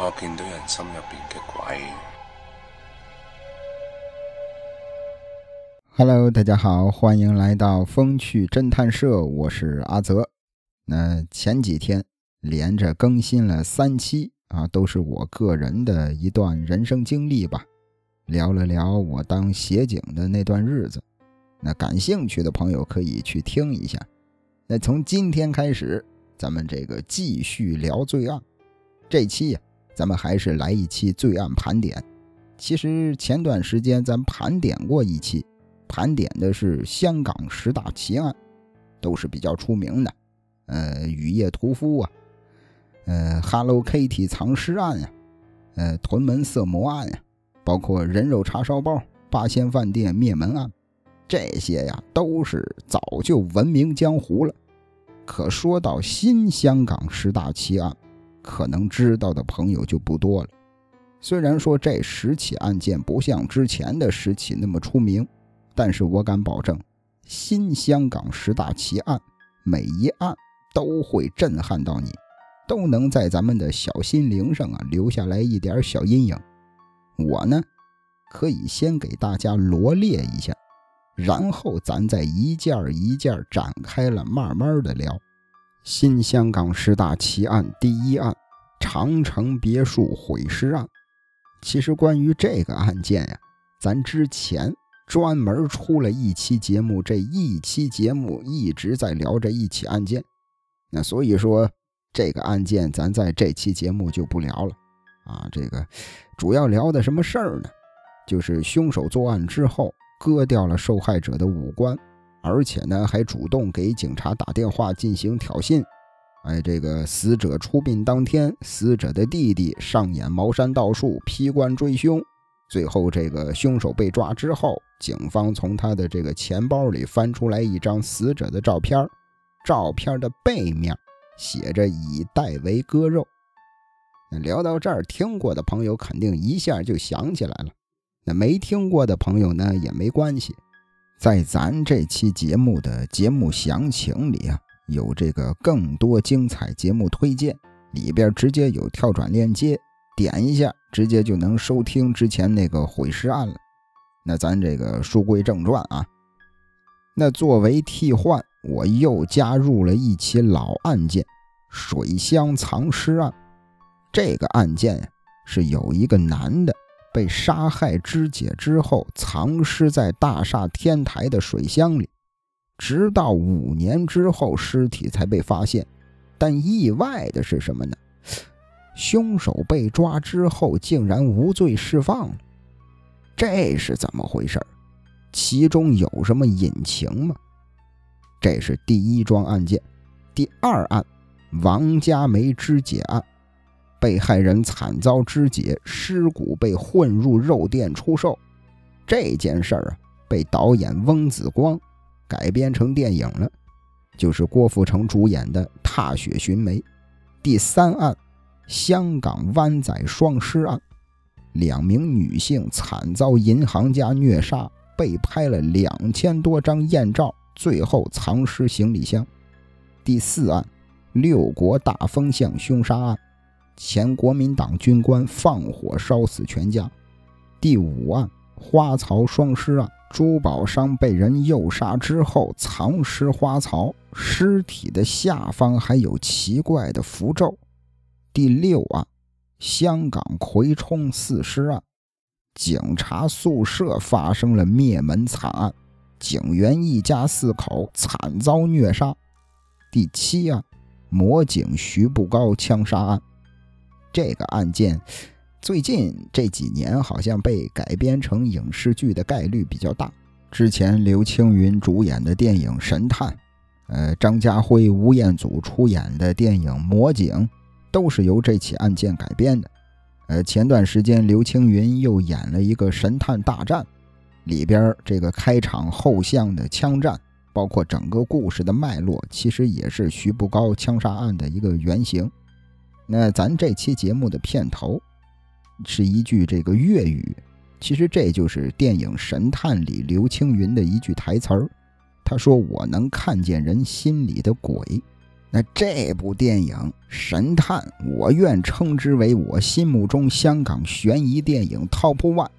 我见到人心入边嘅鬼。Hello，大家好，欢迎来到风趣侦探社，我是阿泽。那前几天连着更新了三期啊，都是我个人的一段人生经历吧，聊了聊我当协警的那段日子。那感兴趣的朋友可以去听一下。那从今天开始，咱们这个继续聊罪案。这期呀、咱们还是来一期罪案盘点。其实前段时间咱盘点过一期。盘点的是香港十大奇案，都是比较出名的，呃，雨夜屠夫啊，呃，Hello Kitty 藏尸案呀、呃，屯门色魔案呀、包括人肉叉烧包、八仙饭店灭门案，这些呀都是早就闻名江湖了。可说到新香港十大奇案，可能知道的朋友就不多了。虽然说这十起案件不像之前的十起那么出名。但是我敢保证，新香港十大奇案，每一案都会震撼到你，都能在咱们的小心灵上啊留下来一点小阴影。我呢，可以先给大家罗列一下，然后咱再一件一件展开了，慢慢的聊。新香港十大奇案第一案：长城别墅毁尸案。其实关于这个案件呀，咱之前。专门出了一期节目，这一期节目一直在聊这一起案件，那所以说这个案件咱在这期节目就不聊了啊。这个主要聊的什么事儿呢？就是凶手作案之后割掉了受害者的五官，而且呢还主动给警察打电话进行挑衅。哎，这个死者出殡当天，死者的弟弟上演茅山道术，劈棺追凶。最后，这个凶手被抓之后，警方从他的这个钱包里翻出来一张死者的照片，照片的背面写着“以代为割肉”。聊到这儿，听过的朋友肯定一下就想起来了。那没听过的朋友呢，也没关系，在咱这期节目的节目详情里啊，有这个更多精彩节目推荐，里边直接有跳转链接。点一下，直接就能收听之前那个毁尸案了。那咱这个书归正传啊，那作为替换，我又加入了一起老案件——水乡藏尸案。这个案件，是有一个男的被杀害肢解之后，藏尸在大厦天台的水箱里，直到五年之后，尸体才被发现。但意外的是什么呢？凶手被抓之后，竟然无罪释放了，这是怎么回事？其中有什么隐情吗？这是第一桩案件。第二案，王家梅肢解案，被害人惨遭肢解，尸骨被混入肉店出售。这件事儿啊，被导演翁子光改编成电影了，就是郭富城主演的《踏雪寻梅》。第三案。香港湾仔双尸案，两名女性惨遭银行家虐杀，被拍了两千多张艳照，最后藏尸行李箱。第四案，六国大风向凶杀案，前国民党军官放火烧死全家。第五案，花槽双尸案，珠宝商被人诱杀之后藏尸花槽，尸体的下方还有奇怪的符咒。第六案，香港葵冲四尸案，警察宿舍发生了灭门惨案，警员一家四口惨遭虐杀。第七案，魔警徐步高枪杀案，这个案件最近这几年好像被改编成影视剧的概率比较大。之前刘青云主演的电影《神探》，呃，张家辉、吴彦祖出演的电影《魔警》。都是由这起案件改编的。呃，前段时间刘青云又演了一个《神探大战》，里边这个开场后巷的枪战，包括整个故事的脉络，其实也是徐步高枪杀案的一个原型。那咱这期节目的片头是一句这个粤语，其实这就是电影《神探》里刘青云的一句台词儿。他说：“我能看见人心里的鬼。”那这部电影《神探》，我愿称之为我心目中香港悬疑电影 Top One，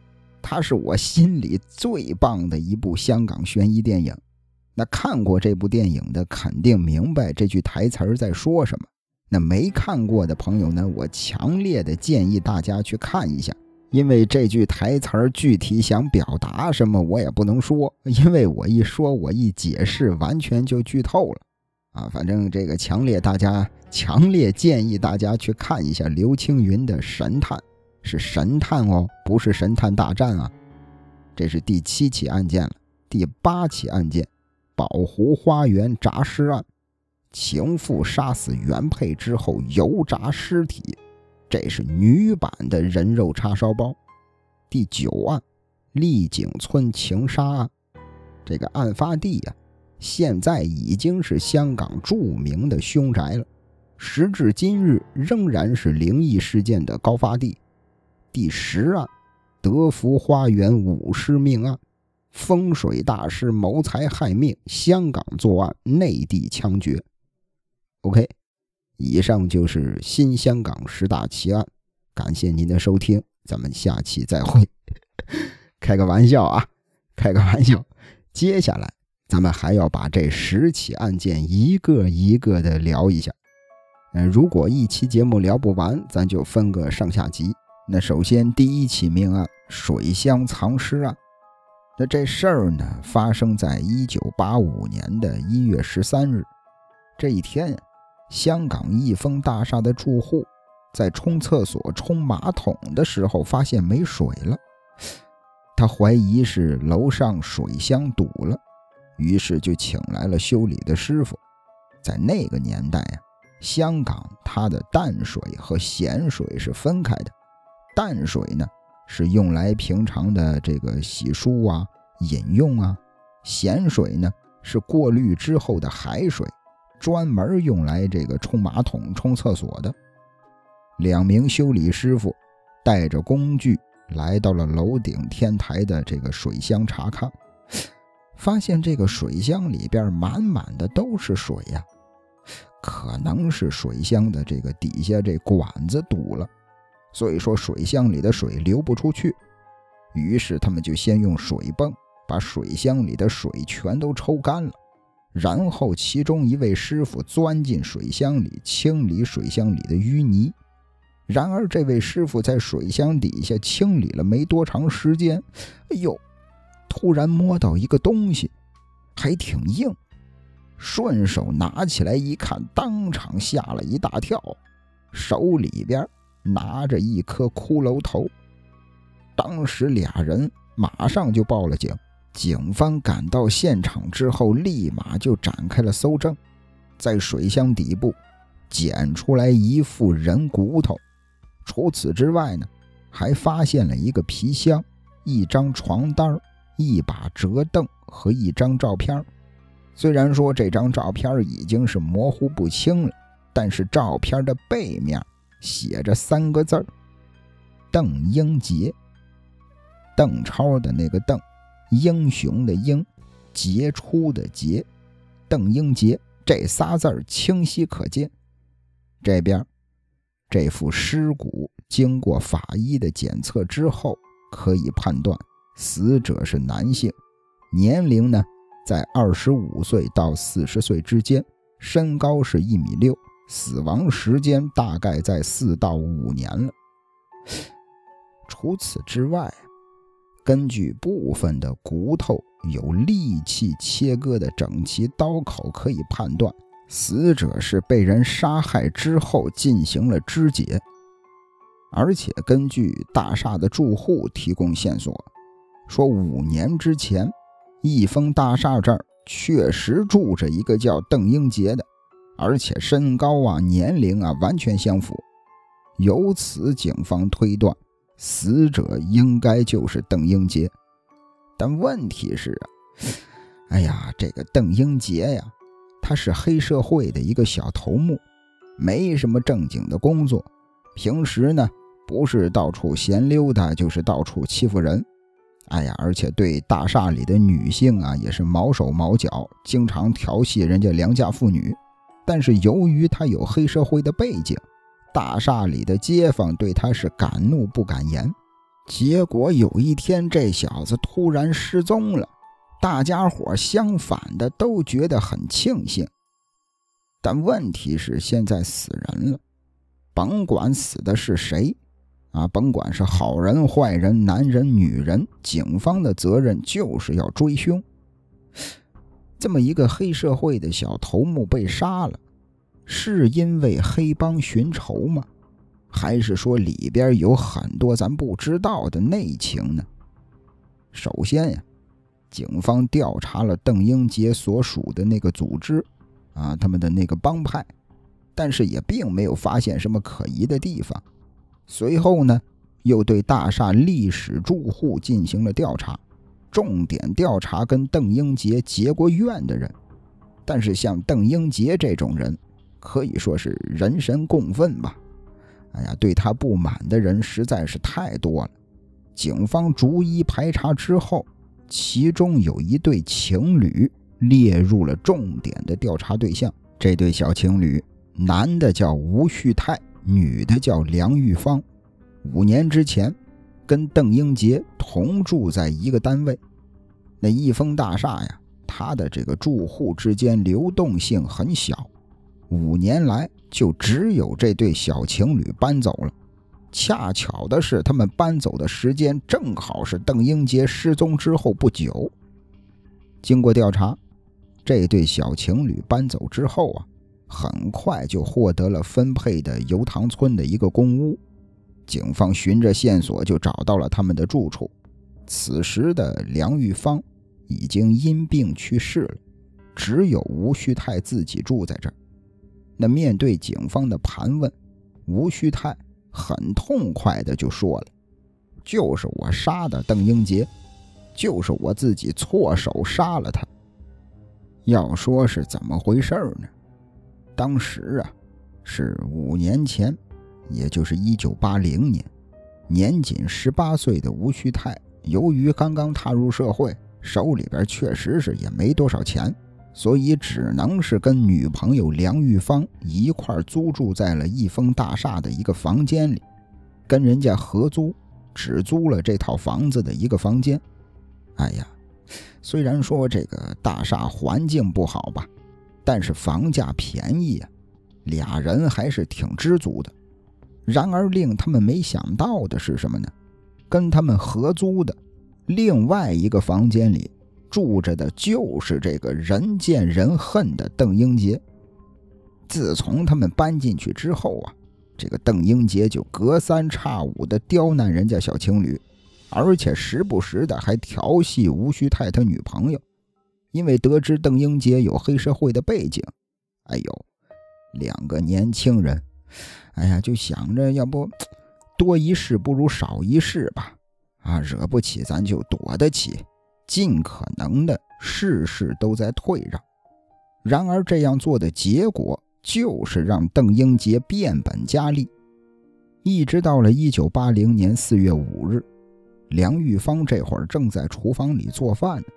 它是我心里最棒的一部香港悬疑电影。那看过这部电影的肯定明白这句台词在说什么。那没看过的朋友呢，我强烈的建议大家去看一下，因为这句台词具体想表达什么我也不能说，因为我一说我一解释，完全就剧透了。啊，反正这个强烈，大家强烈建议大家去看一下刘青云的《神探》，是神探哦，不是神探大战啊。这是第七起案件了，第八起案件，宝湖花园诈尸案，情妇杀死原配之后油炸尸体，这是女版的人肉叉烧包。第九案，丽景村情杀案，这个案发地呀。现在已经是香港著名的凶宅了，时至今日仍然是灵异事件的高发地。第十案，德福花园舞狮命案，风水大师谋财害命，香港作案，内地枪决。OK，以上就是新香港十大奇案，感谢您的收听，咱们下期再会。开个玩笑啊，开个玩笑，接下来。咱们还要把这十起案件一个一个的聊一下。嗯，如果一期节目聊不完，咱就分个上下集。那首先第一起命案——水乡藏尸案。那这事儿呢，发生在一九八五年的一月十三日。这一天，香港益丰大厦的住户在冲厕所、冲马桶的时候，发现没水了。他怀疑是楼上水箱堵了。于是就请来了修理的师傅。在那个年代呀，香港它的淡水和咸水是分开的。淡水呢是用来平常的这个洗漱啊、饮用啊；咸水呢是过滤之后的海水，专门用来这个冲马桶、冲厕所的。两名修理师傅带着工具来到了楼顶天台的这个水箱查看。发现这个水箱里边满满的都是水呀，可能是水箱的这个底下这管子堵了，所以说水箱里的水流不出去。于是他们就先用水泵把水箱里的水全都抽干了，然后其中一位师傅钻进水箱里清理水箱里的淤泥。然而这位师傅在水箱底下清理了没多长时间，哎呦！突然摸到一个东西，还挺硬，顺手拿起来一看，当场吓了一大跳，手里边拿着一颗骷髅头。当时俩人马上就报了警，警方赶到现场之后，立马就展开了搜证，在水箱底部捡出来一副人骨头，除此之外呢，还发现了一个皮箱、一张床单一把折凳和一张照片，虽然说这张照片已经是模糊不清了，但是照片的背面写着三个字儿：邓英杰。邓超的那个邓，英雄的英，杰出的杰，邓英杰这仨字儿清晰可见。这边这副尸骨经过法医的检测之后，可以判断。死者是男性，年龄呢在二十五岁到四十岁之间，身高是一米六，死亡时间大概在四到五年了。除此之外，根据部分的骨头有利器切割的整齐刀口，可以判断死者是被人杀害之后进行了肢解。而且根据大厦的住户提供线索。说五年之前，益丰大厦这儿确实住着一个叫邓英杰的，而且身高啊、年龄啊完全相符。由此，警方推断死者应该就是邓英杰。但问题是啊，哎呀，这个邓英杰呀，他是黑社会的一个小头目，没什么正经的工作，平时呢不是到处闲溜达，就是到处欺负人。哎呀，而且对大厦里的女性啊，也是毛手毛脚，经常调戏人家良家妇女。但是由于他有黑社会的背景，大厦里的街坊对他是敢怒不敢言。结果有一天，这小子突然失踪了，大家伙相反的都觉得很庆幸。但问题是，现在死人了，甭管死的是谁，啊，甭管是好人坏人、男人女人，警方的责任就是要追凶。这么一个黑社会的小头目被杀了，是因为黑帮寻仇吗？还是说里边有很多咱不知道的内情呢？首先呀，警方调查了邓英杰所属的那个组织，啊，他们的那个帮派，但是也并没有发现什么可疑的地方。随后呢，又对大厦历史住户进行了调查。重点调查跟邓英杰结过怨的人，但是像邓英杰这种人，可以说是人神共愤吧。哎呀，对他不满的人实在是太多了。警方逐一排查之后，其中有一对情侣列入了重点的调查对象。这对小情侣，男的叫吴旭泰，女的叫梁玉芳。五年之前。跟邓英杰同住在一个单位，那益丰大厦呀，它的这个住户之间流动性很小，五年来就只有这对小情侣搬走了。恰巧的是，他们搬走的时间正好是邓英杰失踪之后不久。经过调查，这对小情侣搬走之后啊，很快就获得了分配的油塘村的一个公屋。警方循着线索就找到了他们的住处。此时的梁玉芳已经因病去世了，只有吴旭泰自己住在这儿。那面对警方的盘问，吴旭泰很痛快的就说了：“就是我杀的邓英杰，就是我自己错手杀了他。”要说是怎么回事呢？当时啊，是五年前。也就是一九八零年，年仅十八岁的吴旭泰，由于刚刚踏入社会，手里边确实是也没多少钱，所以只能是跟女朋友梁玉芳一块租住在了益丰大厦的一个房间里，跟人家合租，只租了这套房子的一个房间。哎呀，虽然说这个大厦环境不好吧，但是房价便宜呀，俩人还是挺知足的。然而，令他们没想到的是什么呢？跟他们合租的另外一个房间里住着的就是这个人见人恨的邓英杰。自从他们搬进去之后啊，这个邓英杰就隔三差五的刁难人家小情侣，而且时不时的还调戏吴旭泰他女朋友。因为得知邓英杰有黑社会的背景，哎呦，两个年轻人。哎呀，就想着要不多一事不如少一事吧，啊，惹不起咱就躲得起，尽可能的事事都在退让。然而这样做的结果就是让邓英杰变本加厉。一直到了一九八零年四月五日，梁玉芳这会儿正在厨房里做饭呢，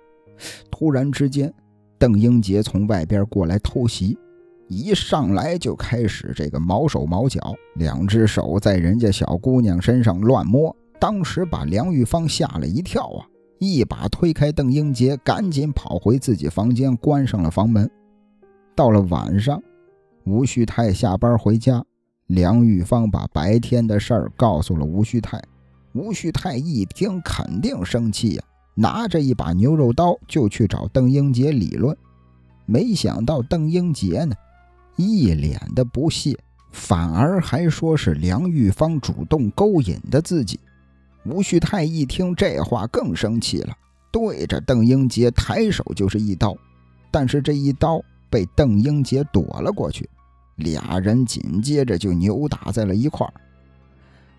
突然之间，邓英杰从外边过来偷袭。一上来就开始这个毛手毛脚，两只手在人家小姑娘身上乱摸，当时把梁玉芳吓了一跳啊！一把推开邓英杰，赶紧跑回自己房间，关上了房门。到了晚上，吴旭泰下班回家，梁玉芳把白天的事儿告诉了吴旭泰。吴旭泰一听，肯定生气呀，拿着一把牛肉刀就去找邓英杰理论。没想到邓英杰呢？一脸的不屑，反而还说是梁玉芳主动勾引的自己。吴旭泰一听这话更生气了，对着邓英杰抬手就是一刀，但是这一刀被邓英杰躲了过去，俩人紧接着就扭打在了一块儿。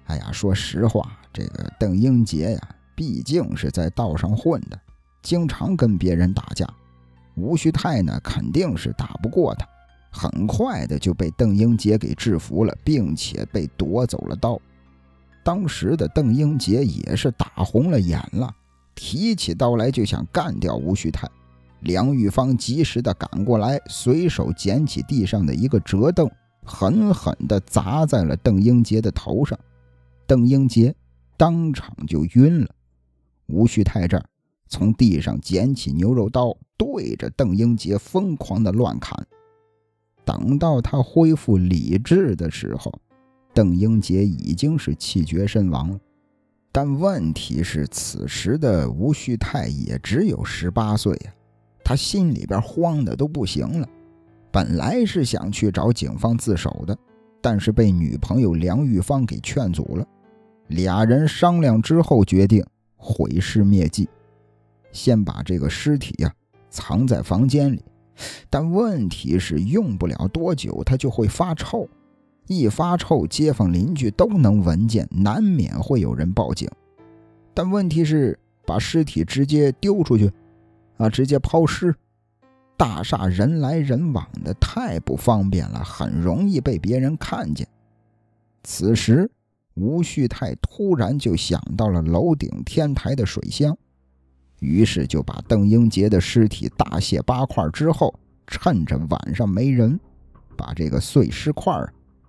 哎呀，说实话，这个邓英杰呀，毕竟是在道上混的，经常跟别人打架，吴旭泰呢肯定是打不过他。很快的就被邓英杰给制服了，并且被夺走了刀。当时的邓英杰也是打红了眼了，提起刀来就想干掉吴旭泰。梁玉芳及时的赶过来，随手捡起地上的一个折凳，狠狠地砸在了邓英杰的头上。邓英杰当场就晕了。吴旭泰这儿从地上捡起牛肉刀，对着邓英杰疯狂的乱砍。等到他恢复理智的时候，邓英杰已经是气绝身亡了。但问题是，此时的吴旭泰也只有十八岁呀。他心里边慌的都不行了，本来是想去找警方自首的，但是被女朋友梁玉芳给劝阻了。俩人商量之后，决定毁尸灭迹，先把这个尸体呀藏在房间里。但问题是，用不了多久，它就会发臭，一发臭，街坊邻居都能闻见，难免会有人报警。但问题是，把尸体直接丢出去。啊！直接抛尸，大厦人来人往的，太不方便了，很容易被别人看见。此时，吴旭泰突然就想到了楼顶天台的水箱，于是就把邓英杰的尸体大卸八块之后，趁着晚上没人，把这个碎尸块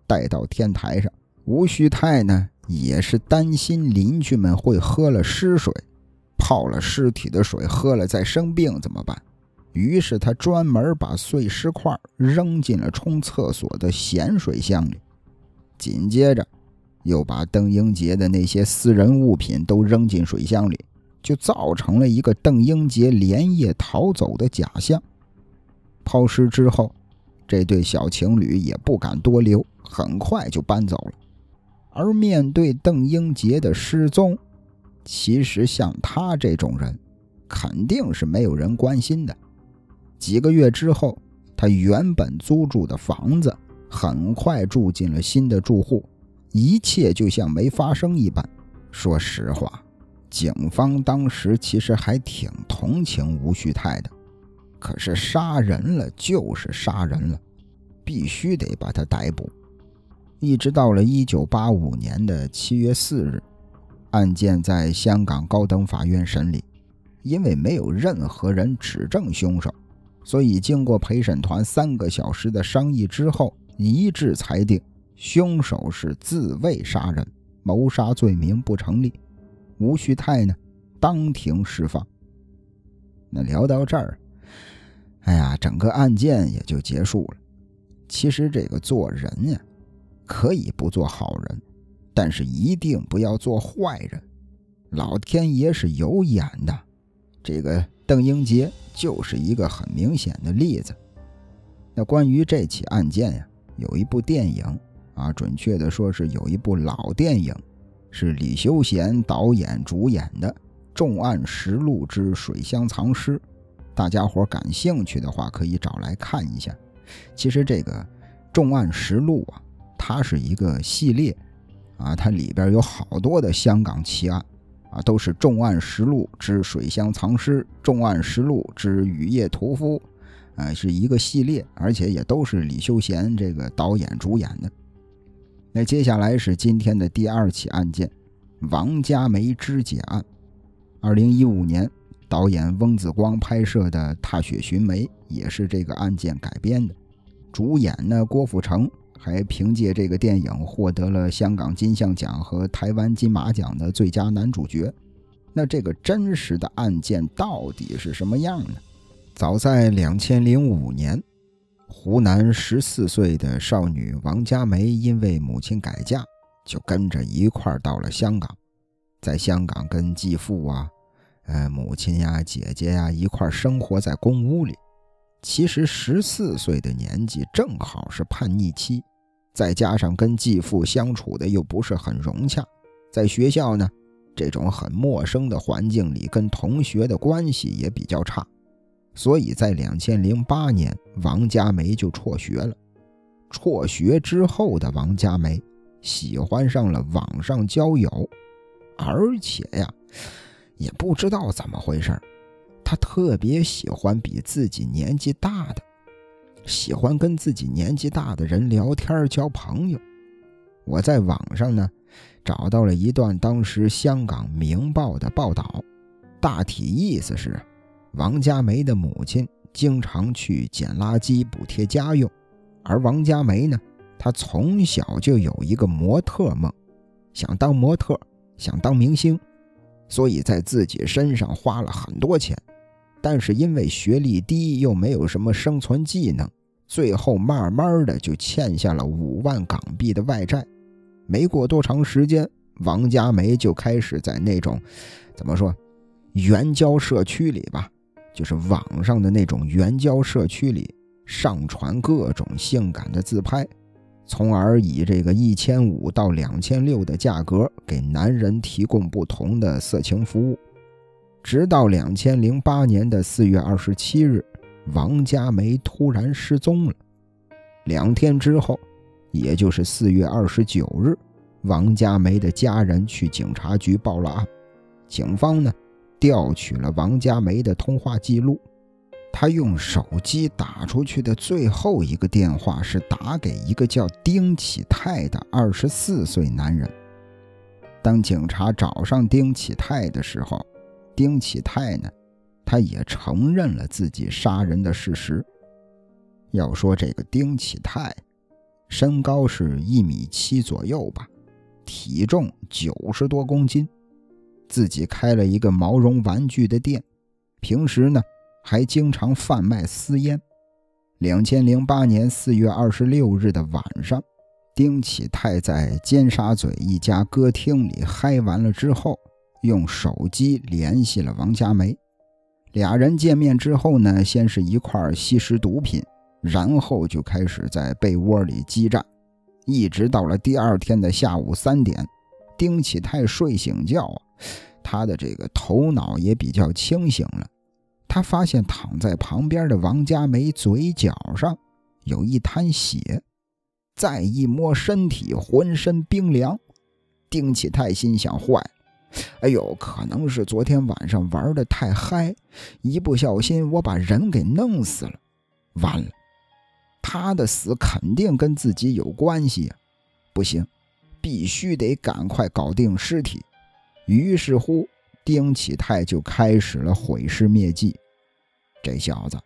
带到天台上。吴旭泰呢，也是担心邻居们会喝了尸水。泡了尸体的水喝了再生病怎么办？于是他专门把碎尸块扔进了冲厕所的咸水箱里，紧接着又把邓英杰的那些私人物品都扔进水箱里，就造成了一个邓英杰连夜逃走的假象。抛尸之后，这对小情侣也不敢多留，很快就搬走了。而面对邓英杰的失踪，其实像他这种人，肯定是没有人关心的。几个月之后，他原本租住的房子很快住进了新的住户，一切就像没发生一般。说实话，警方当时其实还挺同情吴旭泰的。可是杀人了就是杀人了，必须得把他逮捕。一直到了一九八五年的七月四日。案件在香港高等法院审理，因为没有任何人指证凶手，所以经过陪审团三个小时的商议之后，一致裁定凶手是自卫杀人，谋杀罪名不成立。吴旭泰呢，当庭释放。那聊到这儿，哎呀，整个案件也就结束了。其实这个做人呀，可以不做好人。但是一定不要做坏人，老天爷是有眼的。这个邓英杰就是一个很明显的例子。那关于这起案件呀，有一部电影啊，准确的说是有一部老电影，是李修贤导演主演的《重案实录之水乡藏尸》。大家伙感兴趣的话，可以找来看一下。其实这个《重案实录》啊，它是一个系列。啊，它里边有好多的香港奇案，啊，都是重案实录之水乡藏尸、重案实录之雨夜屠夫，啊，是一个系列，而且也都是李修贤这个导演主演的。那接下来是今天的第二起案件——王家梅肢解案。二零一五年，导演翁子光拍摄的《踏雪寻梅》也是这个案件改编的，主演呢郭富城。还凭借这个电影获得了香港金像奖和台湾金马奖的最佳男主角。那这个真实的案件到底是什么样呢？早在两千零五年，湖南十四岁的少女王佳梅因为母亲改嫁，就跟着一块儿到了香港，在香港跟继父啊、呃母亲呀、姐姐呀一块儿生活在公屋里。其实十四岁的年纪正好是叛逆期。再加上跟继父相处的又不是很融洽，在学校呢，这种很陌生的环境里，跟同学的关系也比较差，所以在两千零八年，王佳梅就辍学了。辍学之后的王佳梅喜欢上了网上交友，而且呀，也不知道怎么回事，她特别喜欢比自己年纪大的。喜欢跟自己年纪大的人聊天交朋友。我在网上呢找到了一段当时香港《明报》的报道，大体意思是，王家梅的母亲经常去捡垃圾补贴家用，而王家梅呢，她从小就有一个模特梦，想当模特，想当明星，所以在自己身上花了很多钱，但是因为学历低，又没有什么生存技能，最后慢慢的就欠下了五万港币的外债。没过多长时间，王佳梅就开始在那种，怎么说，援交社区里吧，就是网上的那种援交社区里上传各种性感的自拍，从而以这个一千五到两千六的价格给男人提供不同的色情服务。直到两千零八年的四月二十七日，王佳梅突然失踪了。两天之后。也就是四月二十九日，王佳梅的家人去警察局报了案。警方呢，调取了王佳梅的通话记录。他用手机打出去的最后一个电话是打给一个叫丁启泰的二十四岁男人。当警察找上丁启泰的时候，丁启泰呢，他也承认了自己杀人的事实。要说这个丁启泰。身高是一米七左右吧，体重九十多公斤，自己开了一个毛绒玩具的店，平时呢还经常贩卖私烟。两千零八年四月二十六日的晚上，丁启泰在尖沙咀一家歌厅里嗨完了之后，用手机联系了王佳梅。俩人见面之后呢，先是一块吸食毒品。然后就开始在被窝里激战，一直到了第二天的下午三点，丁启泰睡醒觉，他的这个头脑也比较清醒了。他发现躺在旁边的王佳梅嘴角上有一滩血，再一摸身体，浑身冰凉。丁启泰心想：坏，哎呦，可能是昨天晚上玩的太嗨，一不小心我把人给弄死了，完了。他的死肯定跟自己有关系呀！不行，必须得赶快搞定尸体。于是乎，丁启泰就开始了毁尸灭迹。这小子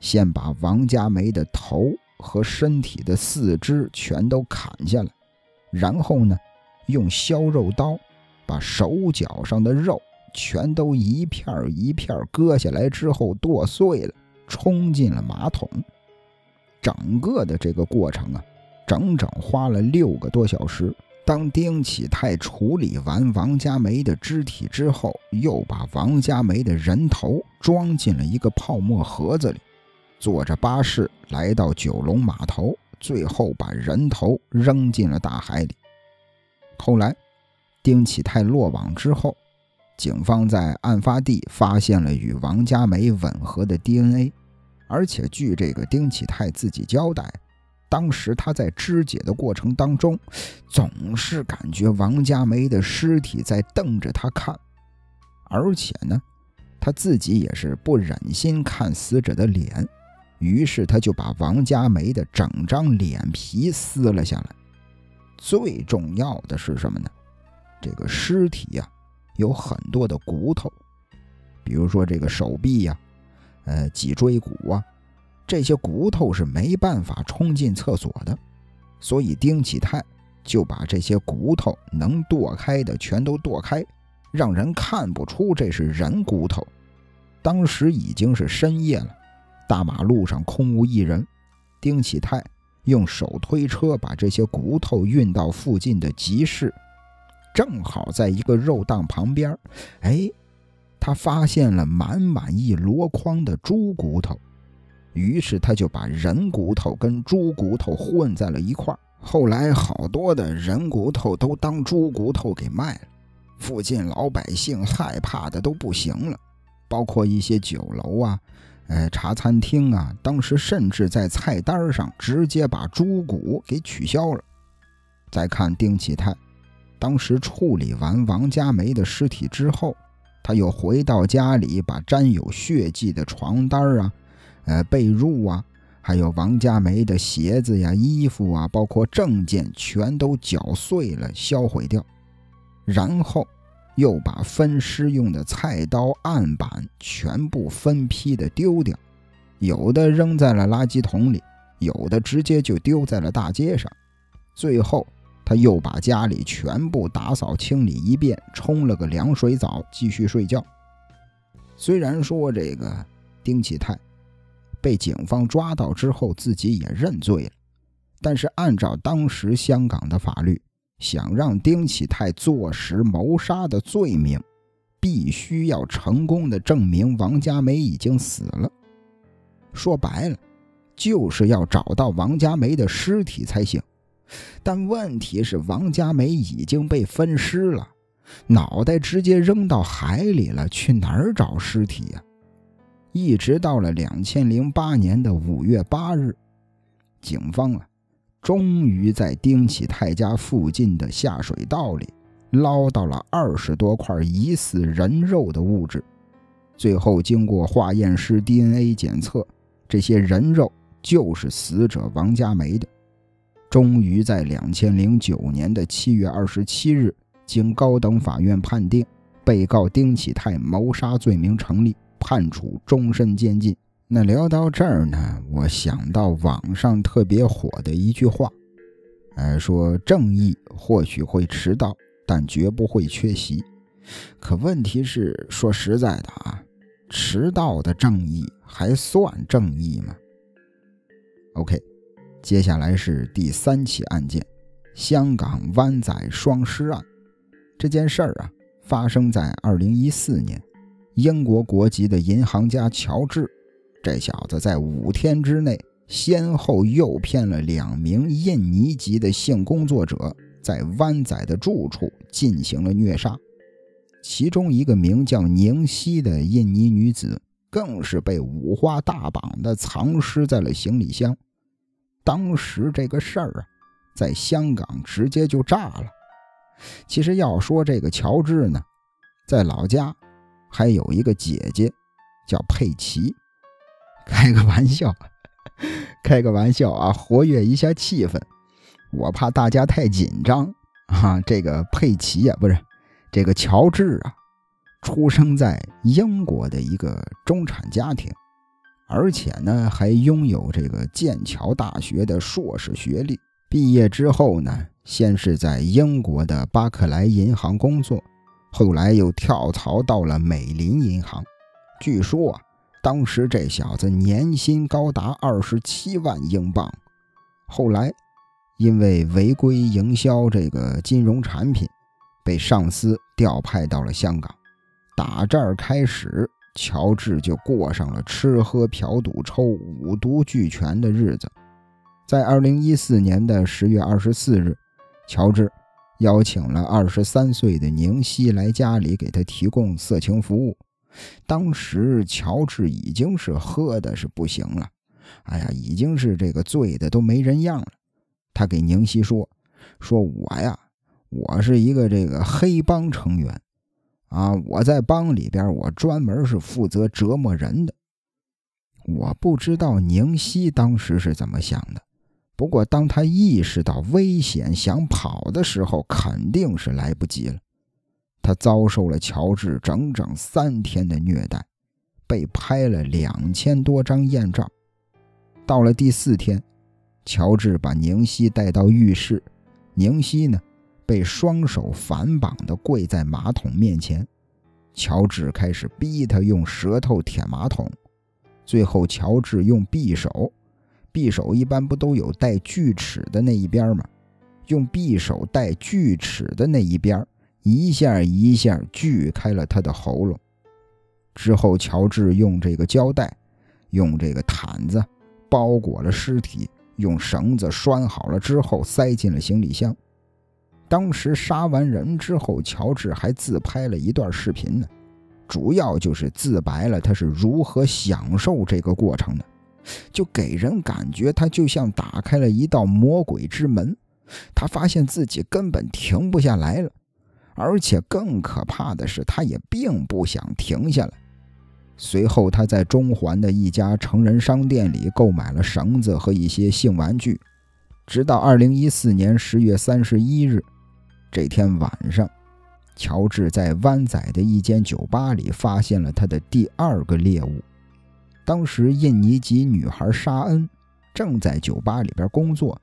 先把王佳梅的头和身体的四肢全都砍下来，然后呢，用削肉刀把手脚上的肉全都一片一片割下来之后剁碎了，冲进了马桶。整个的这个过程啊，整整花了六个多小时。当丁启泰处理完王佳梅的肢体之后，又把王佳梅的人头装进了一个泡沫盒子里，坐着巴士来到九龙码头，最后把人头扔进了大海里。后来，丁启泰落网之后，警方在案发地发现了与王佳梅吻合的 DNA。而且据这个丁启泰自己交代，当时他在肢解的过程当中，总是感觉王佳梅的尸体在瞪着他看，而且呢，他自己也是不忍心看死者的脸，于是他就把王佳梅的整张脸皮撕了下来。最重要的是什么呢？这个尸体呀，有很多的骨头，比如说这个手臂呀。呃，脊椎骨啊，这些骨头是没办法冲进厕所的，所以丁启泰就把这些骨头能剁开的全都剁开，让人看不出这是人骨头。当时已经是深夜了，大马路上空无一人。丁启泰用手推车把这些骨头运到附近的集市，正好在一个肉档旁边，哎。他发现了满满一箩筐的猪骨头，于是他就把人骨头跟猪骨头混在了一块儿。后来好多的人骨头都当猪骨头给卖了，附近老百姓害怕的都不行了，包括一些酒楼啊、呃茶餐厅啊，当时甚至在菜单上直接把猪骨给取消了。再看丁启泰，当时处理完王佳梅的尸体之后。他又回到家里，把沾有血迹的床单啊、呃被褥啊，还有王佳梅的鞋子呀、衣服啊，包括证件，全都搅碎了销毁掉。然后又把分尸用的菜刀、案板全部分批的丢掉，有的扔在了垃圾桶里，有的直接就丢在了大街上。最后，他又把家里全部打扫清理一遍，冲了个凉水澡，继续睡觉。虽然说这个丁启泰被警方抓到之后，自己也认罪了，但是按照当时香港的法律，想让丁启泰坐实谋杀的罪名，必须要成功的证明王佳梅已经死了。说白了，就是要找到王佳梅的尸体才行。但问题是，王佳梅已经被分尸了，脑袋直接扔到海里了，去哪儿找尸体呀？一直到了两千零八年的五月八日，警方啊，终于在丁启泰家附近的下水道里捞到了二十多块疑似人肉的物质。最后经过化验师 DNA 检测，这些人肉就是死者王佳梅的。终于在两千零九年的七月二十七日，经高等法院判定，被告丁启泰谋杀罪名成立，判处终身监禁。那聊到这儿呢，我想到网上特别火的一句话，哎，说正义或许会迟到，但绝不会缺席。可问题是，说实在的啊，迟到的正义还算正义吗？OK。接下来是第三起案件，香港湾仔双尸案。这件事儿啊，发生在二零一四年。英国国籍的银行家乔治，这小子在五天之内，先后诱骗了两名印尼籍的性工作者，在湾仔的住处进行了虐杀。其中一个名叫宁熙的印尼女子，更是被五花大绑的藏尸在了行李箱。当时这个事儿啊，在香港直接就炸了。其实要说这个乔治呢，在老家还有一个姐姐叫佩奇。开个玩笑，开个玩笑啊，活跃一下气氛。我怕大家太紧张 啊。这个佩奇呀，不是这个乔治啊，出生在英国的一个中产家庭。而且呢，还拥有这个剑桥大学的硕士学历。毕业之后呢，先是在英国的巴克莱银行工作，后来又跳槽到了美林银行。据说啊，当时这小子年薪高达二十七万英镑。后来，因为违规营销这个金融产品，被上司调派到了香港。打这儿开始。乔治就过上了吃喝嫖赌抽五毒俱全的日子。在二零一四年的十月二十四日，乔治邀请了二十三岁的宁熙来家里给他提供色情服务。当时乔治已经是喝的是不行了，哎呀，已经是这个醉的都没人样了。他给宁熙说：“说我呀，我是一个这个黑帮成员。”啊！我在帮里边，我专门是负责折磨人的。我不知道宁熙当时是怎么想的，不过当他意识到危险想跑的时候，肯定是来不及了。他遭受了乔治整整三天的虐待，被拍了两千多张艳照。到了第四天，乔治把宁熙带到浴室，宁熙呢？被双手反绑的跪在马桶面前，乔治开始逼他用舌头舔马桶，最后乔治用匕首，匕首一般不都有带锯齿的那一边吗？用匕首带锯齿的那一边，一下一下锯开了他的喉咙。之后，乔治用这个胶带，用这个毯子包裹了尸体，用绳子拴好了之后，塞进了行李箱。当时杀完人之后，乔治还自拍了一段视频呢，主要就是自白了他是如何享受这个过程的，就给人感觉他就像打开了一道魔鬼之门，他发现自己根本停不下来了，而且更可怕的是，他也并不想停下来。随后，他在中环的一家成人商店里购买了绳子和一些性玩具，直到二零一四年十月三十一日。这天晚上，乔治在湾仔的一间酒吧里发现了他的第二个猎物。当时，印尼籍女孩沙恩正在酒吧里边工作，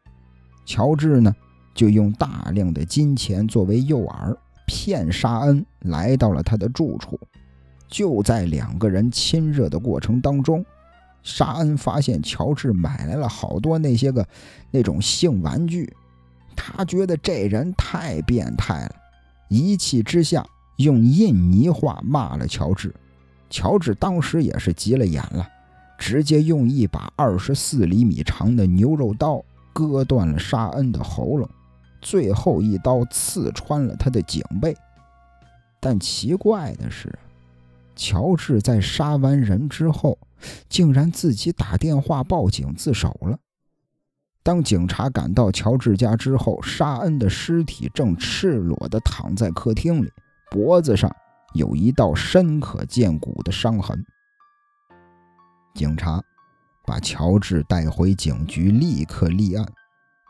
乔治呢就用大量的金钱作为诱饵，骗沙恩来到了他的住处。就在两个人亲热的过程当中，沙恩发现乔治买来了好多那些个那种性玩具，他觉得这人太变态了，一气之下用印尼话骂了乔治。乔治当时也是急了眼了，直接用一把二十四厘米长的牛肉刀割断了沙恩的喉咙，最后一刀刺穿了他的颈背。但奇怪的是，乔治在杀完人之后，竟然自己打电话报警自首了。当警察赶到乔治家之后，沙恩的尸体正赤裸地躺在客厅里，脖子上。有一道深可见骨的伤痕。警察把乔治带回警局，立刻立案。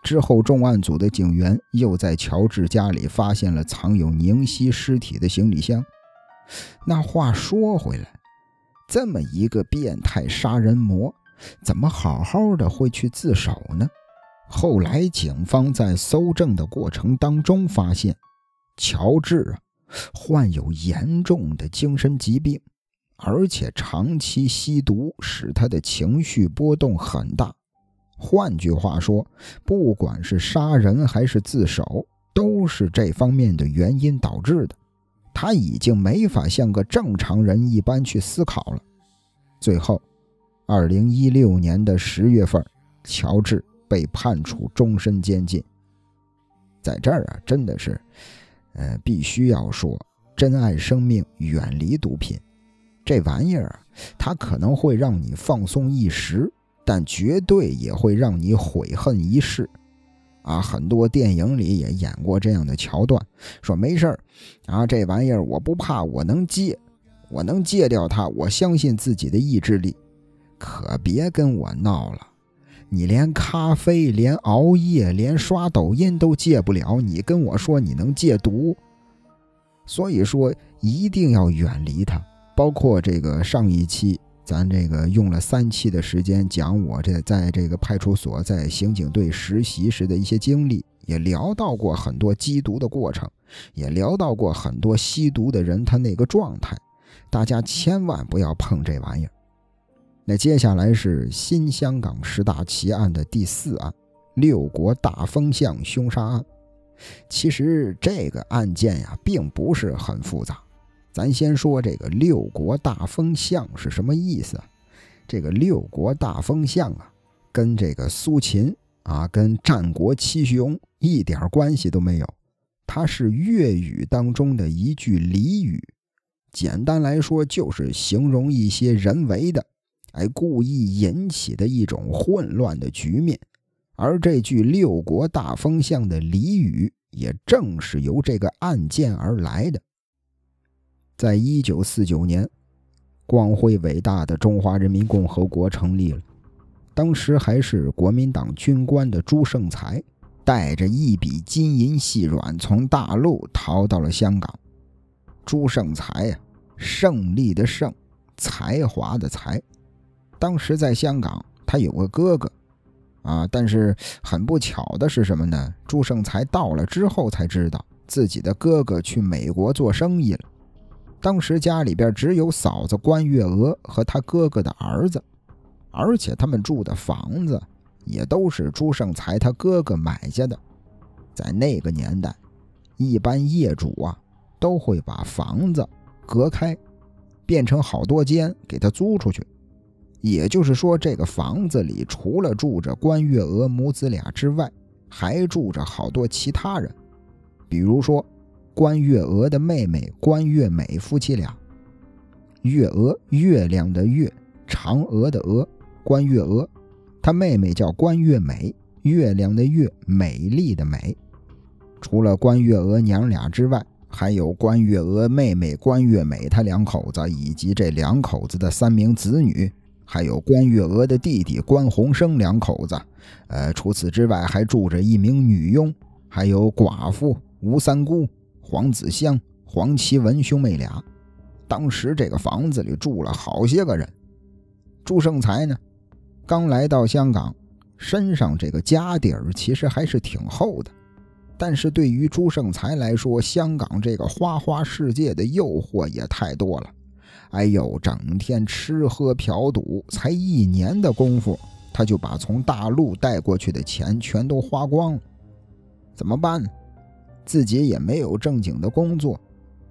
之后，重案组的警员又在乔治家里发现了藏有宁熙尸体的行李箱。那话说回来，这么一个变态杀人魔，怎么好好的会去自首呢？后来，警方在搜证的过程当中发现，乔治。患有严重的精神疾病，而且长期吸毒，使他的情绪波动很大。换句话说，不管是杀人还是自首，都是这方面的原因导致的。他已经没法像个正常人一般去思考了。最后，二零一六年的十月份，乔治被判处终身监禁。在这儿啊，真的是。呃，必须要说，珍爱生命，远离毒品。这玩意儿，它可能会让你放松一时，但绝对也会让你悔恨一世。啊，很多电影里也演过这样的桥段，说没事儿，啊，这玩意儿我不怕，我能戒，我能戒掉它，我相信自己的意志力。可别跟我闹了。你连咖啡、连熬夜、连刷抖音都戒不了，你跟我说你能戒毒？所以说一定要远离它。包括这个上一期，咱这个用了三期的时间讲我这在这个派出所、在刑警队实习时的一些经历，也聊到过很多缉毒的过程，也聊到过很多吸毒的人他那个状态。大家千万不要碰这玩意儿。那接下来是新香港十大奇案的第四案——六国大风巷凶杀案。其实这个案件呀，并不是很复杂。咱先说这个六国大风巷是什么意思？这个六国大风巷啊，跟这个苏秦啊，跟战国七雄一点关系都没有。它是粤语当中的一句俚语，简单来说就是形容一些人为的。哎，故意引起的一种混乱的局面，而这句“六国大风向”的俚语，也正是由这个案件而来的。在一九四九年，光辉伟大的中华人民共和国成立了，当时还是国民党军官的朱胜才，带着一笔金银细软，从大陆逃到了香港。朱胜才呀，胜利的胜，才华的才。当时在香港，他有个哥哥，啊，但是很不巧的是什么呢？朱胜才到了之后才知道自己的哥哥去美国做生意了。当时家里边只有嫂子关月娥和他哥哥的儿子，而且他们住的房子也都是朱胜才他哥哥买下的。在那个年代，一般业主啊都会把房子隔开，变成好多间给他租出去。也就是说，这个房子里除了住着关月娥母子俩之外，还住着好多其他人，比如说关月娥的妹妹关月美夫妻俩。月娥，月亮的月，嫦娥的娥，关月娥，她妹妹叫关月美，月亮的月，美丽的美。除了关月娥娘俩之外，还有关月娥妹妹关月美她两口子，以及这两口子的三名子女。还有关月娥的弟弟关鸿生两口子，呃，除此之外还住着一名女佣，还有寡妇吴三姑、黄子香、黄奇文兄妹俩。当时这个房子里住了好些个人。朱胜才呢，刚来到香港，身上这个家底儿其实还是挺厚的。但是对于朱胜才来说，香港这个花花世界的诱惑也太多了。哎呦，整天吃喝嫖赌，才一年的功夫，他就把从大陆带过去的钱全都花光了。怎么办？自己也没有正经的工作，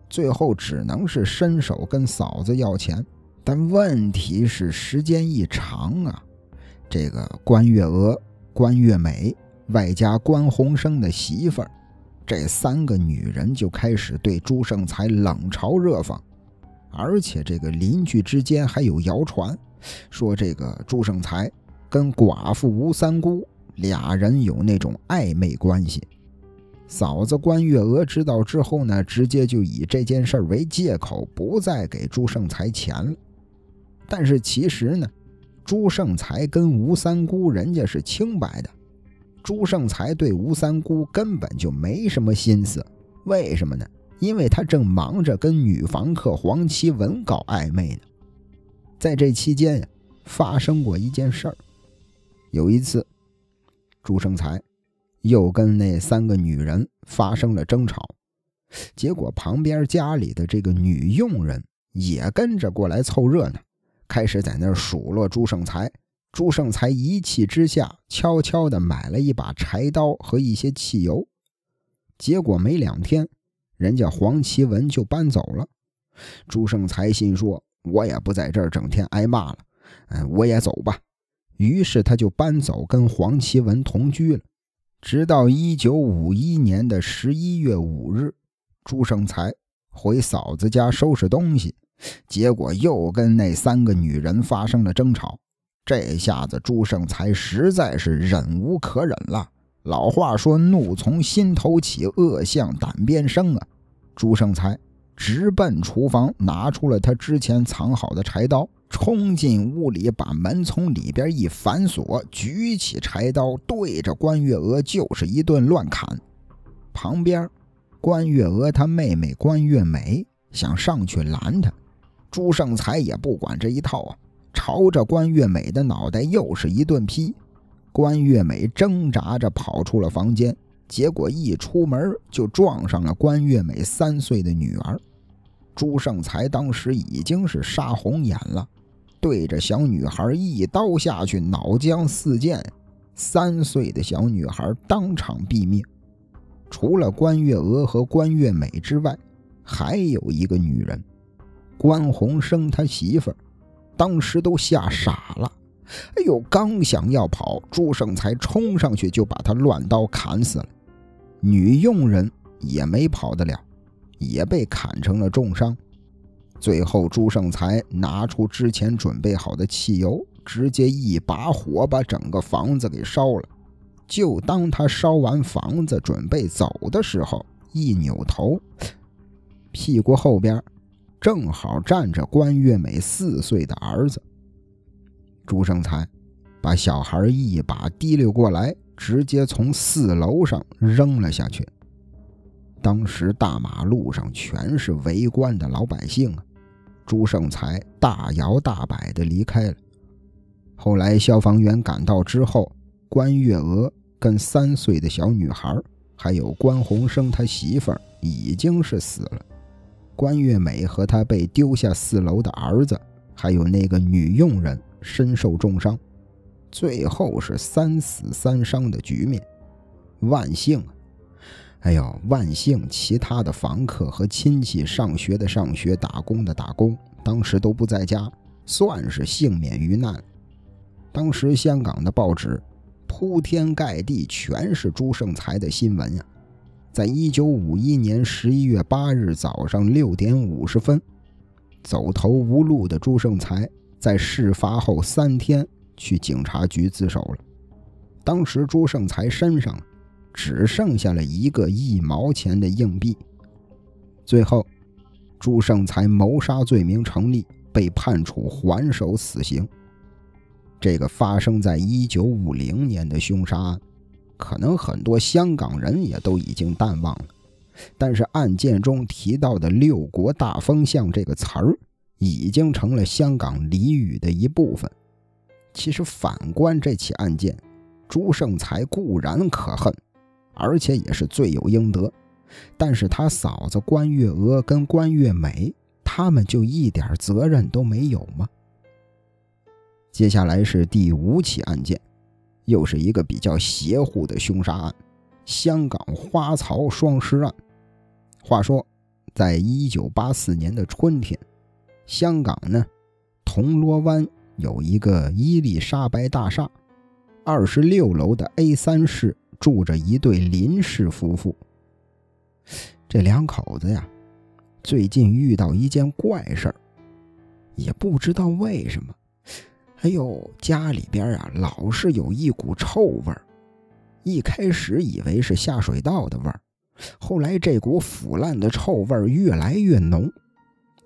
最后只能是伸手跟嫂子要钱。但问题是，时间一长啊，这个关月娥、关月美，外加关宏生的媳妇儿，这三个女人就开始对朱胜才冷嘲热讽。而且这个邻居之间还有谣传，说这个朱胜才跟寡妇吴三姑俩人有那种暧昧关系。嫂子关月娥知道之后呢，直接就以这件事为借口，不再给朱胜才钱了。但是其实呢，朱胜才跟吴三姑人家是清白的，朱胜才对吴三姑根本就没什么心思。为什么呢？因为他正忙着跟女房客黄奇文搞暧昧呢。在这期间呀，发生过一件事儿。有一次，朱胜才又跟那三个女人发生了争吵，结果旁边家里的这个女佣人也跟着过来凑热闹。开始在那儿数落朱胜才，朱胜才一气之下，悄悄地买了一把柴刀和一些汽油。结果没两天，人家黄奇文就搬走了。朱胜才心说：“我也不在这儿整天挨骂了，嗯，我也走吧。”于是他就搬走，跟黄奇文同居了。直到一九五一年的十一月五日，朱胜才回嫂子家收拾东西。结果又跟那三个女人发生了争吵，这下子朱胜才实在是忍无可忍了。老话说：“怒从心头起，恶向胆边生。”啊！朱胜才直奔厨房，拿出了他之前藏好的柴刀，冲进屋里，把门从里边一反锁，举起柴刀对着关月娥就是一顿乱砍。旁边，关月娥她妹妹关月美想上去拦他。朱胜才也不管这一套啊，朝着关月美的脑袋又是一顿劈。关月美挣扎着跑出了房间，结果一出门就撞上了关月美三岁的女儿。朱胜才当时已经是杀红眼了，对着小女孩一刀下去，脑浆四溅，三岁的小女孩当场毙命。除了关月娥和关月美之外，还有一个女人。关宏生他媳妇儿当时都吓傻了，哎呦，刚想要跑，朱胜才冲上去就把他乱刀砍死了。女佣人也没跑得了，也被砍成了重伤。最后，朱胜才拿出之前准备好的汽油，直接一把火把整个房子给烧了。就当他烧完房子准备走的时候，一扭头，屁股后边。正好站着关月美四岁的儿子朱胜才，把小孩一把提溜过来，直接从四楼上扔了下去。当时大马路上全是围观的老百姓啊！朱胜才大摇大摆地离开了。后来消防员赶到之后，关月娥跟三岁的小女孩，还有关宏生他媳妇儿，已经是死了。关月美和他被丢下四楼的儿子，还有那个女佣人身受重伤，最后是三死三伤的局面。万幸啊！哎呦，万幸！其他的房客和亲戚上学的上学，打工的打工，当时都不在家，算是幸免于难。当时香港的报纸铺天盖地全是朱胜才的新闻呀。在一九五一年十一月八日早上六点五十分，走投无路的朱胜才在事发后三天去警察局自首了。当时朱胜才身上只剩下了一个一毛钱的硬币。最后，朱胜才谋杀罪名成立，被判处还手死刑。这个发生在一九五零年的凶杀案。可能很多香港人也都已经淡忘了，但是案件中提到的“六国大风向”这个词儿，已经成了香港俚语的一部分。其实反观这起案件，朱胜才固然可恨，而且也是罪有应得，但是他嫂子关月娥跟关月美，他们就一点责任都没有吗？接下来是第五起案件，又是一个比较邪乎的凶杀案——香港花槽双尸案。话说，在一九八四年的春天，香港呢，铜锣湾有一个伊丽莎白大厦，二十六楼的 A 三室住着一对林氏夫妇。这两口子呀，最近遇到一件怪事儿，也不知道为什么。哎呦，家里边啊，老是有一股臭味儿。一开始以为是下水道的味儿，后来这股腐烂的臭味儿越来越浓，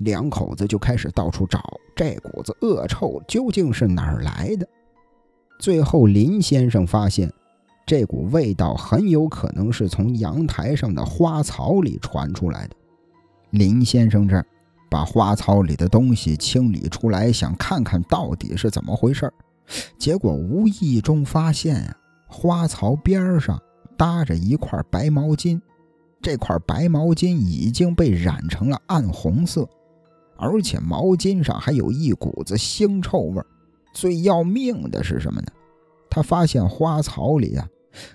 两口子就开始到处找这股子恶臭究竟是哪儿来的。最后，林先生发现，这股味道很有可能是从阳台上的花草里传出来的。林先生这儿。把花草里的东西清理出来，想看看到底是怎么回事结果无意中发现呀，花草边上搭着一块白毛巾，这块白毛巾已经被染成了暗红色，而且毛巾上还有一股子腥臭味最要命的是什么呢？他发现花槽里啊，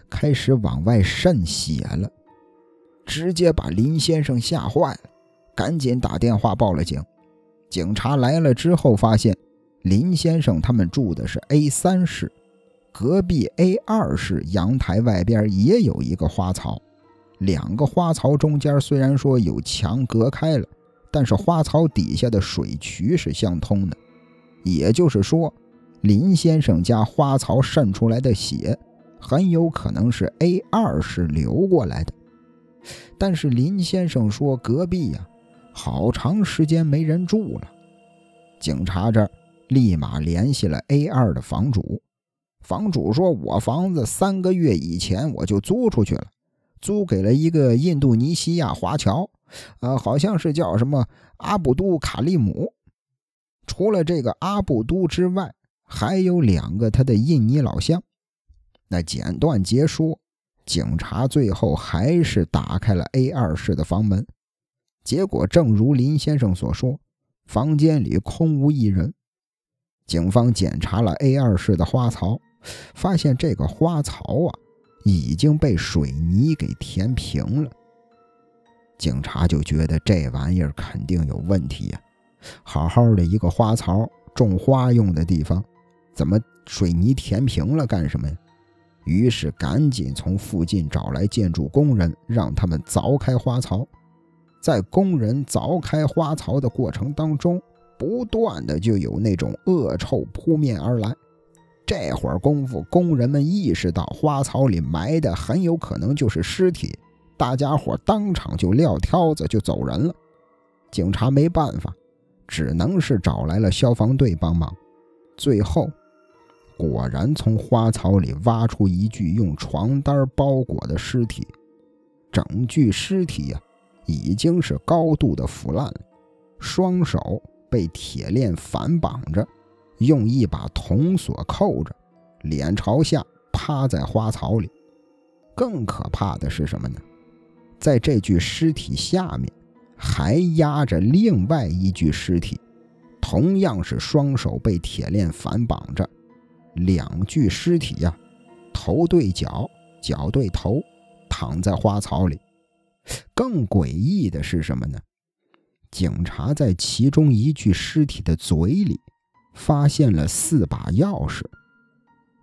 开始往外渗血了，直接把林先生吓坏了。赶紧打电话报了警，警察来了之后发现，林先生他们住的是 A 三室，隔壁 A 二室阳台外边也有一个花槽，两个花槽中间虽然说有墙隔开了，但是花槽底下的水渠是相通的，也就是说，林先生家花槽渗出来的血，很有可能是 A 二室流过来的，但是林先生说隔壁呀。好长时间没人住了，警察这儿立马联系了 A 二的房主。房主说：“我房子三个月以前我就租出去了，租给了一个印度尼西亚华侨，呃，好像是叫什么阿布都卡利姆。除了这个阿布都之外，还有两个他的印尼老乡。”那简短结束，警察最后还是打开了 A 二室的房门。结果正如林先生所说，房间里空无一人。警方检查了 A 二室的花槽，发现这个花槽啊已经被水泥给填平了。警察就觉得这玩意儿肯定有问题呀！好好的一个花槽，种花用的地方，怎么水泥填平了？干什么呀？于是赶紧从附近找来建筑工人，让他们凿开花槽。在工人凿开花槽的过程当中，不断的就有那种恶臭扑面而来。这会儿功夫，工人们意识到花槽里埋的很有可能就是尸体，大家伙当场就撂挑子就走人了。警察没办法，只能是找来了消防队帮忙。最后，果然从花草里挖出一具用床单包裹的尸体，整具尸体呀。已经是高度的腐烂了，双手被铁链反绑着，用一把铜锁扣着，脸朝下趴在花草里。更可怕的是什么呢？在这具尸体下面还压着另外一具尸体，同样是双手被铁链反绑着，两具尸体呀，头对脚，脚对头，躺在花草里。更诡异的是什么呢？警察在其中一具尸体的嘴里发现了四把钥匙，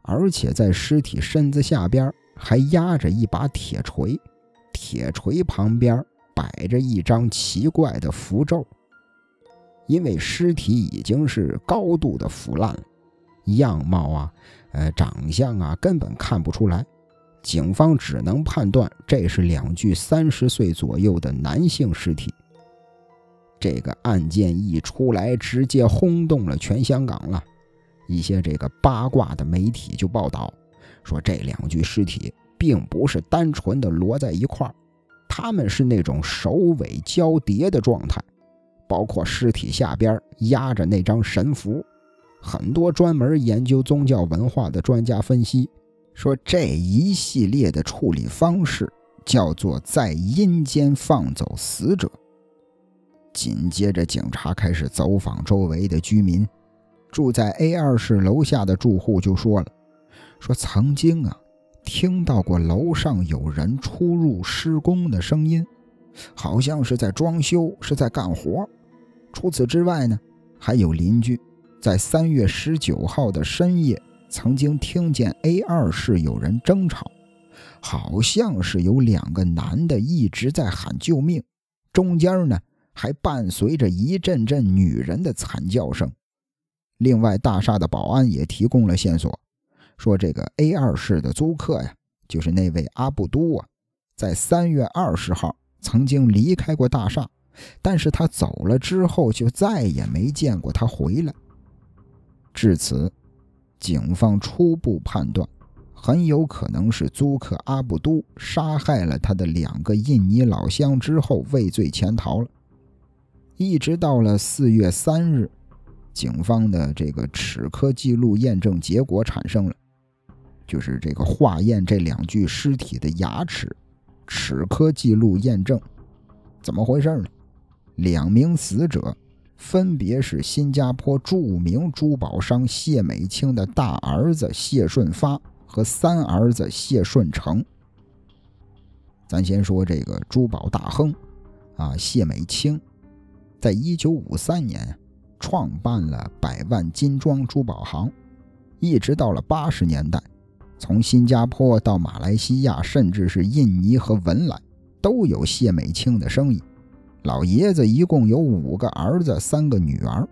而且在尸体身子下边还压着一把铁锤，铁锤旁边摆着一张奇怪的符咒。因为尸体已经是高度的腐烂，样貌啊，呃，长相啊，根本看不出来。警方只能判断这是两具三十岁左右的男性尸体。这个案件一出来，直接轰动了全香港了。一些这个八卦的媒体就报道说，这两具尸体并不是单纯的摞在一块儿，他们是那种首尾交叠的状态，包括尸体下边压着那张神符。很多专门研究宗教文化的专家分析说，这一系列的处理方式叫做在阴间放走死者。紧接着，警察开始走访周围的居民。住在 A 二室楼下的住户就说了：“说曾经啊，听到过楼上有人出入施工的声音，好像是在装修，是在干活。除此之外呢，还有邻居。”在三月十九号的深夜，曾经听见 A 二室有人争吵，好像是有两个男的一直在喊救命，中间呢还伴随着一阵阵女人的惨叫声。另外，大厦的保安也提供了线索，说这个 A 二室的租客呀，就是那位阿布都啊，在三月二十号曾经离开过大厦，但是他走了之后就再也没见过他回来。至此，警方初步判断，很有可能是租客阿布都杀害了他的两个印尼老乡之后畏罪潜逃了。一直到了四月三日，警方的这个齿科记录验证结果产生了，就是这个化验这两具尸体的牙齿，齿科记录验证，怎么回事呢？两名死者。分别是新加坡著名珠宝商谢美清的大儿子谢顺发和三儿子谢顺成。咱先说这个珠宝大亨，啊，谢美清，在一九五三年创办了百万金庄珠宝行，一直到了八十年代，从新加坡到马来西亚，甚至是印尼和文莱，都有谢美清的生意。老爷子一共有五个儿子，三个女儿，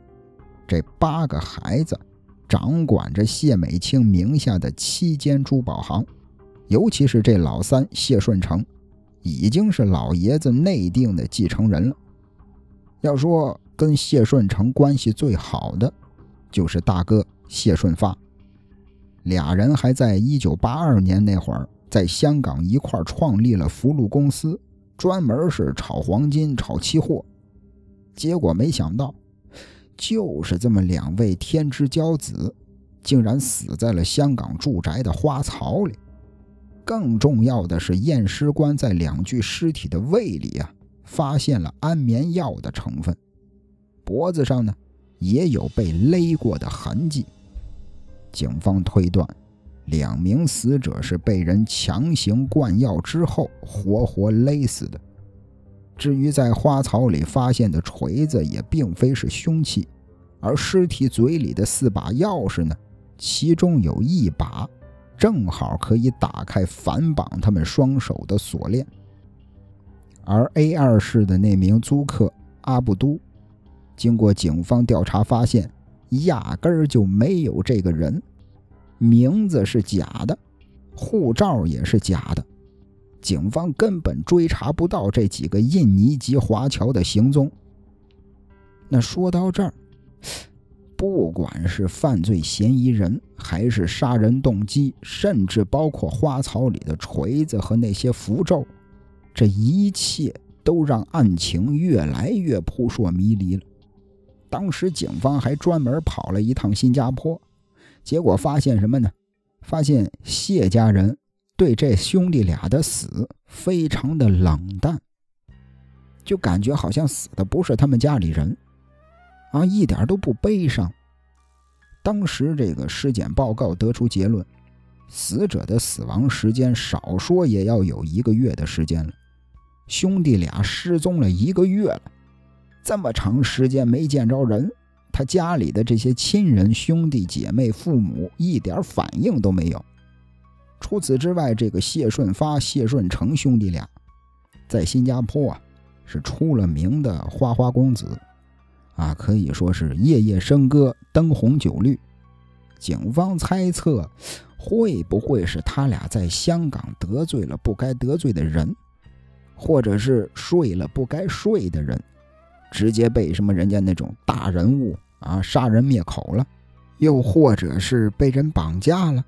这八个孩子掌管着谢美清名下的七间珠宝行，尤其是这老三谢顺成，已经是老爷子内定的继承人了。要说跟谢顺成关系最好的，就是大哥谢顺发，俩人还在一九八二年那会儿在香港一块创立了福禄公司。专门是炒黄金、炒期货，结果没想到，就是这么两位天之骄子，竟然死在了香港住宅的花槽里。更重要的是，验尸官在两具尸体的胃里啊，发现了安眠药的成分，脖子上呢也有被勒过的痕迹。警方推断。两名死者是被人强行灌药之后活活勒死的。至于在花草里发现的锤子，也并非是凶器，而尸体嘴里的四把钥匙呢，其中有一把正好可以打开反绑他们双手的锁链。而 A 二室的那名租客阿布都，经过警方调查发现，压根儿就没有这个人。名字是假的，护照也是假的，警方根本追查不到这几个印尼籍华侨的行踪。那说到这儿，不管是犯罪嫌疑人，还是杀人动机，甚至包括花草里的锤子和那些符咒，这一切都让案情越来越扑朔迷离了。当时警方还专门跑了一趟新加坡。结果发现什么呢？发现谢家人对这兄弟俩的死非常的冷淡，就感觉好像死的不是他们家里人，啊，一点都不悲伤。当时这个尸检报告得出结论，死者的死亡时间少说也要有一个月的时间了。兄弟俩失踪了一个月了，这么长时间没见着人。他家里的这些亲人、兄弟姐妹、父母一点反应都没有。除此之外，这个谢顺发、谢顺成兄弟俩，在新加坡啊是出了名的花花公子，啊，可以说是夜夜笙歌、灯红酒绿。警方猜测，会不会是他俩在香港得罪了不该得罪的人，或者是睡了不该睡的人，直接被什么人家那种大人物。啊！杀人灭口了，又或者是被人绑架了。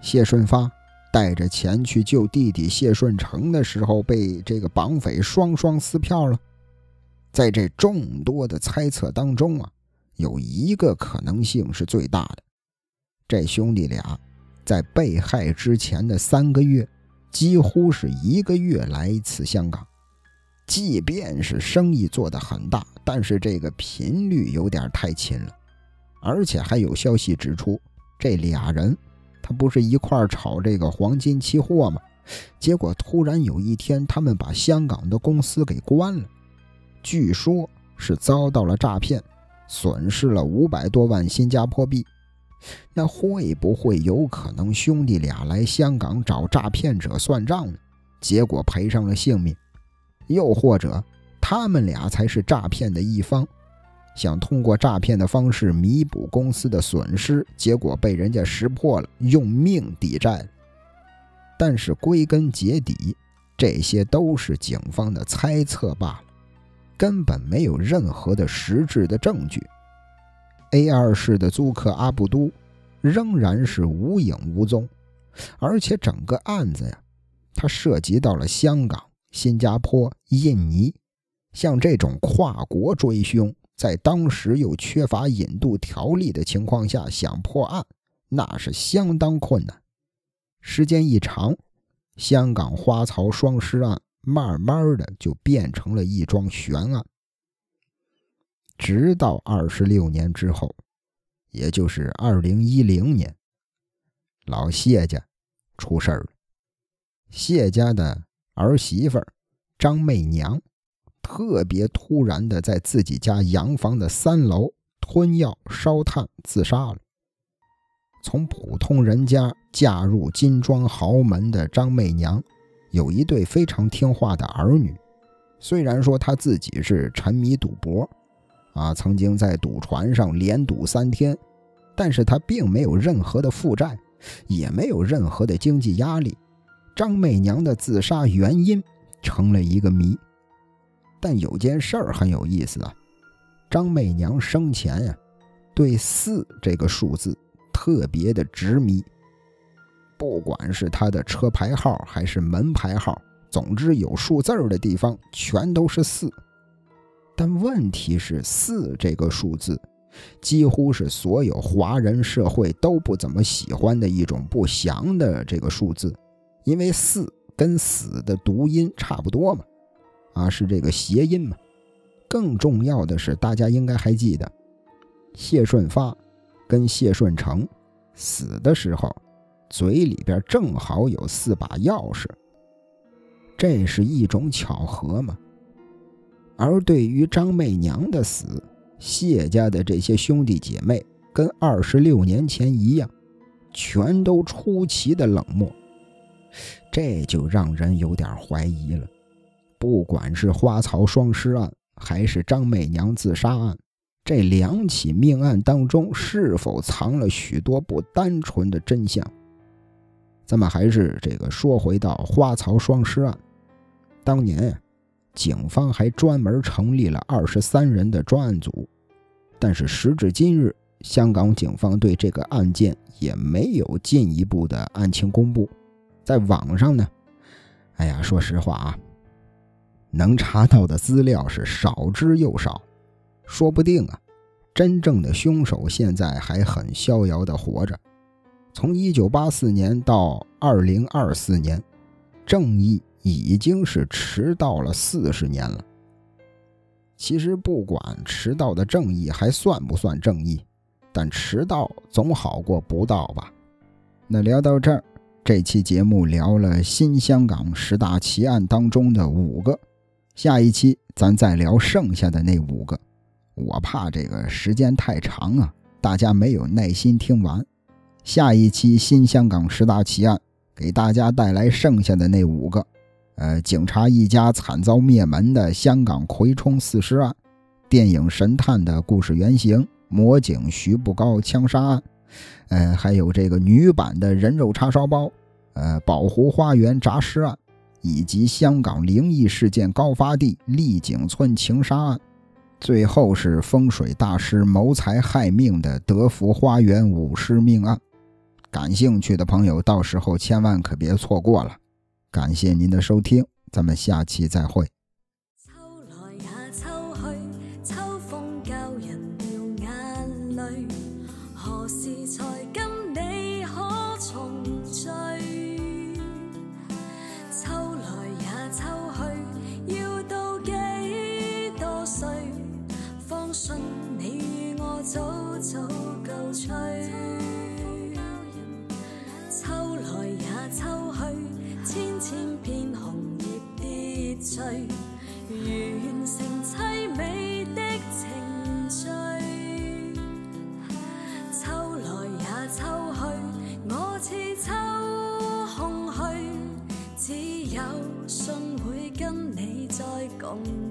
谢顺发带着钱去救弟弟谢顺成的时候，被这个绑匪双双撕票了。在这众多的猜测当中啊，有一个可能性是最大的：这兄弟俩在被害之前的三个月，几乎是一个月来一次香港。即便是生意做得很大，但是这个频率有点太勤了。而且还有消息指出，这俩人。他不是一块炒这个黄金期货吗？结果突然有一天，他们把香港的公司给关了，据说是遭到了诈骗，损失了五百多万新加坡币。那会不会有可能兄弟俩来香港找诈骗者算账呢？结果赔上了性命？又或者他们俩才是诈骗的一方？想通过诈骗的方式弥补公司的损失，结果被人家识破了，用命抵债。但是归根结底，这些都是警方的猜测罢了，根本没有任何的实质的证据。A 二市的租客阿布都仍然是无影无踪，而且整个案子呀，它涉及到了香港、新加坡、印尼，像这种跨国追凶。在当时又缺乏引渡条例的情况下，想破案那是相当困难。时间一长，香港花槽双尸案慢慢的就变成了一桩悬案。直到二十六年之后，也就是二零一零年，老谢家出事了。谢家的儿媳妇张媚娘。特别突然的，在自己家洋房的三楼吞药烧炭自杀了。从普通人家嫁入金庄豪门的张媚娘，有一对非常听话的儿女。虽然说她自己是沉迷赌博，啊，曾经在赌船上连赌三天，但是她并没有任何的负债，也没有任何的经济压力。张媚娘的自杀原因成了一个谜。但有件事儿很有意思啊，张媚娘生前呀，对四这个数字特别的执迷。不管是她的车牌号还是门牌号，总之有数字儿的地方全都是四。但问题是，四这个数字几乎是所有华人社会都不怎么喜欢的一种不祥的这个数字，因为四跟死的读音差不多嘛。啊，是这个谐音嘛？更重要的是，大家应该还记得，谢顺发跟谢顺成死的时候，嘴里边正好有四把钥匙。这是一种巧合吗？而对于张媚娘的死，谢家的这些兄弟姐妹跟二十六年前一样，全都出奇的冷漠，这就让人有点怀疑了。不管是花草双尸案，还是张媚娘自杀案，这两起命案当中是否藏了许多不单纯的真相？咱们还是这个说回到花草双尸案，当年呀，警方还专门成立了二十三人的专案组，但是时至今日，香港警方对这个案件也没有进一步的案情公布，在网上呢，哎呀，说实话啊。能查到的资料是少之又少，说不定啊，真正的凶手现在还很逍遥的活着。从一九八四年到二零二四年，正义已经是迟到了四十年了。其实不管迟到的正义还算不算正义，但迟到总好过不到吧。那聊到这儿，这期节目聊了新香港十大奇案当中的五个。下一期咱再聊剩下的那五个，我怕这个时间太长啊，大家没有耐心听完。下一期新香港十大奇案，给大家带来剩下的那五个，呃，警察一家惨遭灭门的香港葵冲四尸案，电影神探的故事原型，魔警徐步高枪杀案，呃，还有这个女版的人肉叉烧包，呃，宝湖花园诈尸案，以及香港灵异事件高发地丽景村情杀案。最后是风水大师谋财害命的德福花园舞狮命案，感兴趣的朋友到时候千万可别错过了，感谢您的收听，咱们下期再会。信你与我早早告吹。秋来也秋去，千千片红叶跌坠，完成凄美的情序。秋来也秋去，我似秋空虚，只有信会跟你再共。